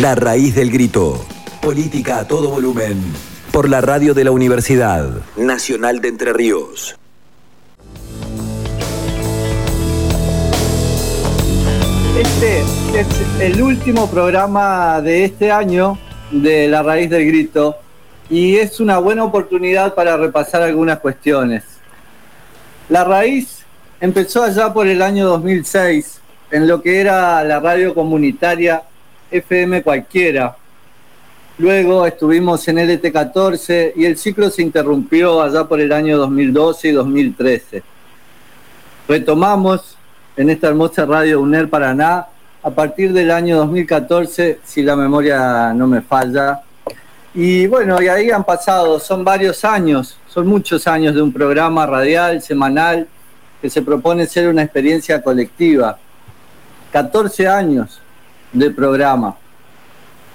La raíz del grito. Política a todo volumen. Por la radio de la Universidad Nacional de Entre Ríos. Este es el último programa de este año de La raíz del grito y es una buena oportunidad para repasar algunas cuestiones. La raíz empezó allá por el año 2006 en lo que era la radio comunitaria FM cualquiera. Luego estuvimos en LT14 y el ciclo se interrumpió allá por el año 2012 y 2013. Retomamos en esta hermosa radio UNER Paraná a partir del año 2014, si la memoria no me falla. Y bueno, y ahí han pasado, son varios años, son muchos años de un programa radial, semanal, que se propone ser una experiencia colectiva. 14 años de programa.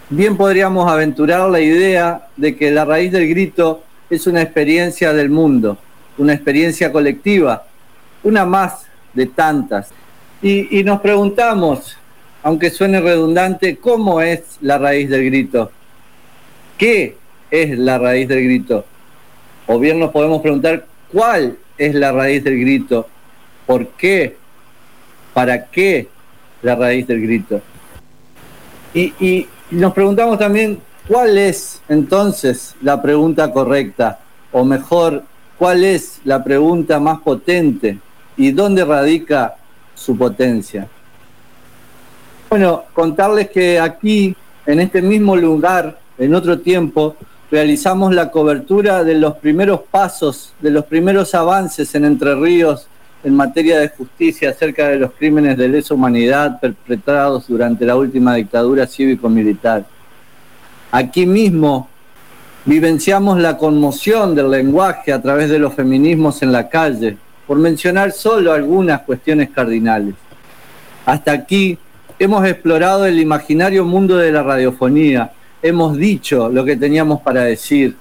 Bien podríamos aventurar la idea de que la raíz del grito es una experiencia del mundo, una experiencia colectiva, una más de tantas. Y, y, nos preguntamos, aunque suene redundante, ¿cómo es la raíz del grito? ¿Qué es la raíz del grito? O bien nos podemos preguntar, ¿cuál es la raíz del grito? ¿Por qué? ¿Para qué la raíz del grito? Y, nos preguntamos también, ¿cuál es entonces la pregunta correcta? O mejor, ¿cuál es la pregunta más potente? ¿Y dónde radica su potencia? Bueno, contarles que aquí, en este mismo lugar, en otro tiempo, realizamos la cobertura de los primeros pasos, de los primeros avances en Entre Ríos en materia de justicia acerca de los crímenes de lesa humanidad perpetrados durante la última dictadura cívico-militar. Aquí mismo vivenciamos la conmoción del lenguaje a través de los feminismos en la calle, por mencionar solo algunas cuestiones cardinales. Hasta aquí hemos explorado el imaginario mundo de la radiofonía, hemos dicho lo que teníamos para decir,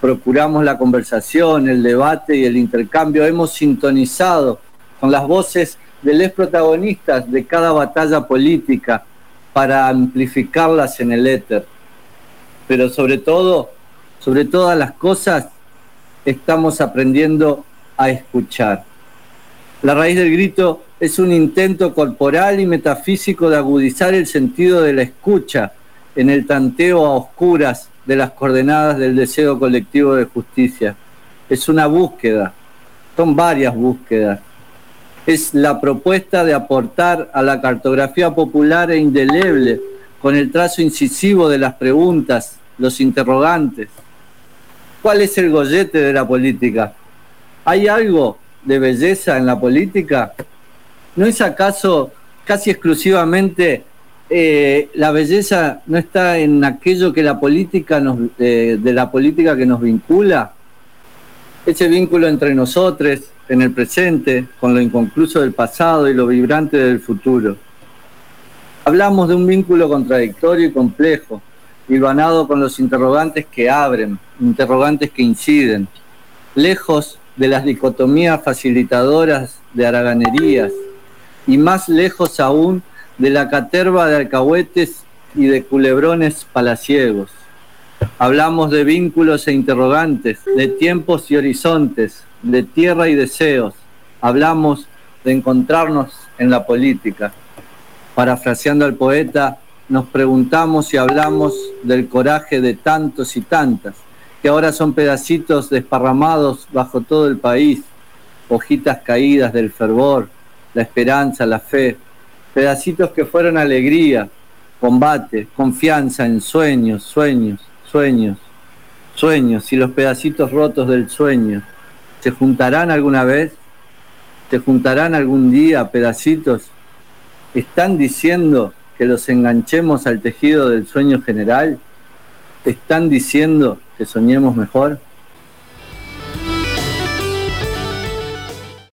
procuramos la conversación, el debate y el intercambio, hemos sintonizado con las voces de los protagonistas de cada batalla política para amplificarlas en el éter. Pero sobre todo, sobre todas las cosas, estamos aprendiendo a escuchar. La raíz del grito es un intento corporal y metafísico de agudizar el sentido de la escucha en el tanteo a oscuras de las coordenadas del deseo colectivo de justicia. Es una búsqueda, son varias búsquedas. Es la propuesta de aportar a la cartografía popular e indeleble con el trazo incisivo de las preguntas, los interrogantes. ¿Cuál es el gollete de la política? ¿Hay algo de belleza en la política? ¿No es acaso casi exclusivamente eh, la belleza no está en aquello que la política nos, eh, de la política que nos vincula, ese vínculo entre nosotros en el presente, con lo inconcluso del pasado y lo vibrante del futuro. Hablamos de un vínculo contradictorio y complejo, hilvanado con los interrogantes que abren, interrogantes que inciden, lejos de las dicotomías facilitadoras de haraganerías y más lejos aún de la caterva de alcahuetes y de culebrones palaciegos. Hablamos de vínculos e interrogantes, de tiempos y horizontes, de tierra y deseos. Hablamos de encontrarnos en la política. Parafraseando al poeta, nos preguntamos y hablamos del coraje de tantos y tantas, que ahora son pedacitos desparramados bajo todo el país, hojitas caídas del fervor, la esperanza, la fe, pedacitos que fueron alegría, combate, confianza en sueños, sueños, sueños, sueños y los pedacitos rotos del sueño. ¿Se juntarán alguna vez? ¿Se juntarán algún día pedacitos? ¿Están diciendo que los enganchemos al tejido del sueño general? ¿Están diciendo que soñemos mejor?